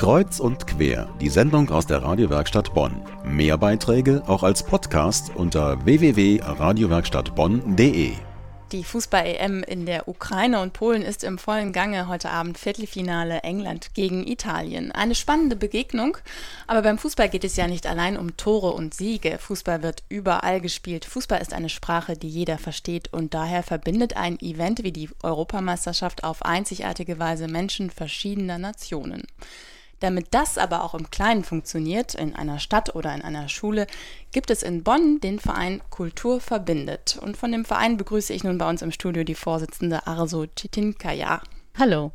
Kreuz und quer, die Sendung aus der Radiowerkstatt Bonn. Mehr Beiträge auch als Podcast unter www.radiowerkstattbonn.de. Die Fußball-EM in der Ukraine und Polen ist im vollen Gange. Heute Abend Viertelfinale England gegen Italien. Eine spannende Begegnung, aber beim Fußball geht es ja nicht allein um Tore und Siege. Fußball wird überall gespielt. Fußball ist eine Sprache, die jeder versteht und daher verbindet ein Event wie die Europameisterschaft auf einzigartige Weise Menschen verschiedener Nationen. Damit das aber auch im Kleinen funktioniert, in einer Stadt oder in einer Schule, gibt es in Bonn den Verein Kultur verbindet. Und von dem Verein begrüße ich nun bei uns im Studio die Vorsitzende Arso Chitinkaya. Hallo.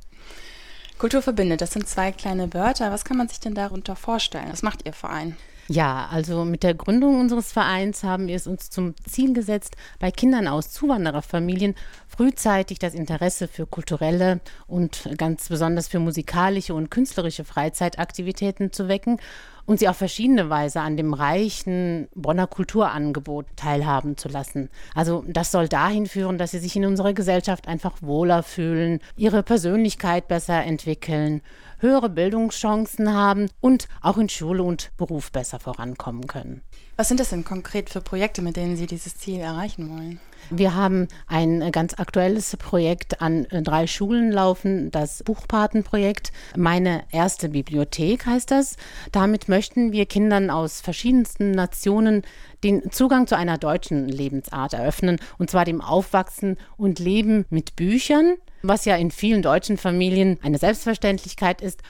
Kultur verbindet, das sind zwei kleine Wörter. Was kann man sich denn darunter vorstellen? Was macht Ihr Verein? Ja, also mit der Gründung unseres Vereins haben wir es uns zum Ziel gesetzt, bei Kindern aus Zuwandererfamilien frühzeitig das Interesse für kulturelle und ganz besonders für musikalische und künstlerische Freizeitaktivitäten zu wecken und sie auf verschiedene Weise an dem reichen Bonner Kulturangebot teilhaben zu lassen. Also das soll dahin führen, dass sie sich in unserer Gesellschaft einfach wohler fühlen, ihre Persönlichkeit besser entwickeln, höhere Bildungschancen haben und auch in Schule und Beruf besser vorankommen können. Was sind das denn konkret für Projekte, mit denen Sie dieses Ziel erreichen wollen? Wir haben ein ganz aktuelles Projekt an drei Schulen laufen, das Buchpatenprojekt. Meine erste Bibliothek heißt das. Damit möchten wir Kindern aus verschiedensten Nationen den Zugang zu einer deutschen Lebensart eröffnen, und zwar dem Aufwachsen und Leben mit Büchern, was ja in vielen deutschen Familien eine Selbstverständlichkeit ist,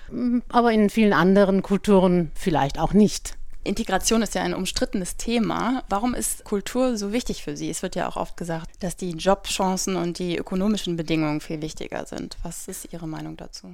aber in vielen anderen Kulturen vielleicht auch nicht. Integration ist ja ein umstrittenes Thema. Warum ist Kultur so wichtig für Sie? Es wird ja auch oft gesagt, dass die Jobchancen und die ökonomischen Bedingungen viel wichtiger sind. Was ist Ihre Meinung dazu?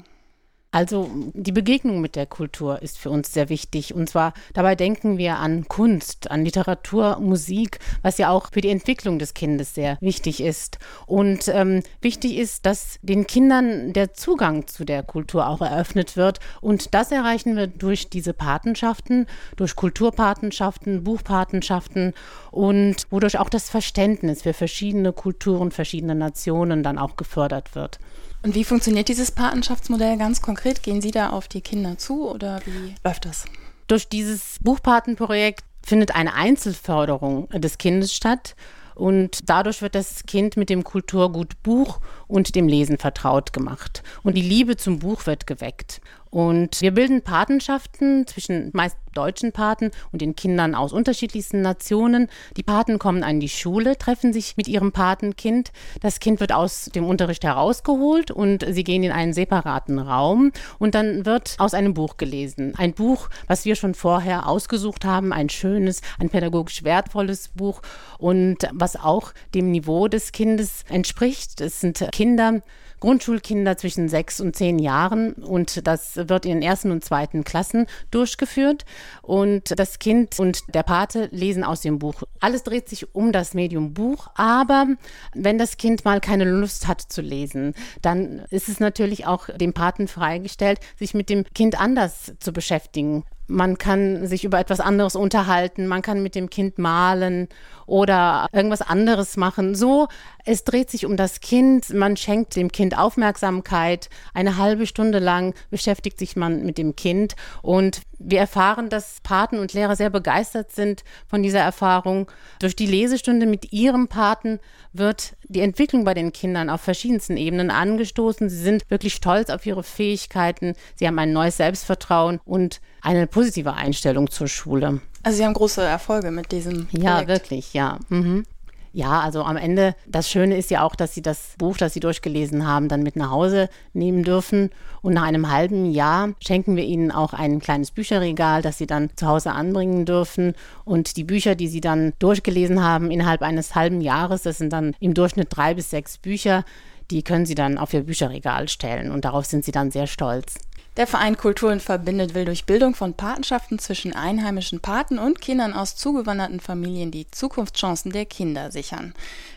Also die Begegnung mit der Kultur ist für uns sehr wichtig. Und zwar dabei denken wir an Kunst, an Literatur, Musik, was ja auch für die Entwicklung des Kindes sehr wichtig ist. Und ähm, wichtig ist, dass den Kindern der Zugang zu der Kultur auch eröffnet wird. Und das erreichen wir durch diese Patenschaften, durch Kulturpatenschaften, Buchpatenschaften und wodurch auch das Verständnis für verschiedene Kulturen, verschiedene Nationen dann auch gefördert wird. Und wie funktioniert dieses Patenschaftsmodell ganz konkret? Gehen Sie da auf die Kinder zu oder wie läuft das? Durch dieses Buchpatenprojekt findet eine Einzelförderung des Kindes statt. Und dadurch wird das Kind mit dem Kulturgut Buch und dem Lesen vertraut gemacht. Und die Liebe zum Buch wird geweckt. Und wir bilden Patenschaften zwischen meist deutschen Paten und den Kindern aus unterschiedlichsten Nationen. Die Paten kommen an die Schule, treffen sich mit ihrem Patenkind. Das Kind wird aus dem Unterricht herausgeholt und sie gehen in einen separaten Raum und dann wird aus einem Buch gelesen. Ein Buch, was wir schon vorher ausgesucht haben, ein schönes, ein pädagogisch wertvolles Buch und was auch dem Niveau des Kindes entspricht. Es sind Kinder, Grundschulkinder zwischen sechs und zehn Jahren und das wird in den ersten und zweiten Klassen durchgeführt. Und das Kind und der Pate lesen aus dem Buch. Alles dreht sich um das Medium Buch, aber wenn das Kind mal keine Lust hat zu lesen, dann ist es natürlich auch dem Paten freigestellt, sich mit dem Kind anders zu beschäftigen. Man kann sich über etwas anderes unterhalten, man kann mit dem Kind malen oder irgendwas anderes machen. So, es dreht sich um das Kind, man schenkt dem Kind Aufmerksamkeit. Eine halbe Stunde lang beschäftigt sich man mit dem Kind und wir erfahren, dass Paten und Lehrer sehr begeistert sind von dieser Erfahrung. Durch die Lesestunde mit ihrem Paten wird die Entwicklung bei den Kindern auf verschiedensten Ebenen angestoßen. Sie sind wirklich stolz auf ihre Fähigkeiten. Sie haben ein neues Selbstvertrauen und eine positive Einstellung zur Schule. Also Sie haben große Erfolge mit diesem Projekt. Ja, wirklich, ja. Mhm. Ja, also am Ende, das Schöne ist ja auch, dass Sie das Buch, das Sie durchgelesen haben, dann mit nach Hause nehmen dürfen. Und nach einem halben Jahr schenken wir Ihnen auch ein kleines Bücherregal, das Sie dann zu Hause anbringen dürfen. Und die Bücher, die Sie dann durchgelesen haben innerhalb eines halben Jahres, das sind dann im Durchschnitt drei bis sechs Bücher, die können Sie dann auf Ihr Bücherregal stellen. Und darauf sind Sie dann sehr stolz. Der Verein Kulturen verbindet will durch Bildung von Patenschaften zwischen einheimischen Paten und Kindern aus zugewanderten Familien die Zukunftschancen der Kinder sichern.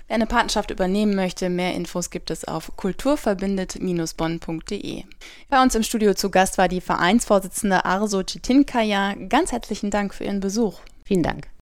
Wer eine Patenschaft übernehmen möchte, mehr Infos gibt es auf kulturverbindet-bonn.de. Bei uns im Studio zu Gast war die Vereinsvorsitzende Arso Chitinkaya. Ganz herzlichen Dank für Ihren Besuch. Vielen Dank.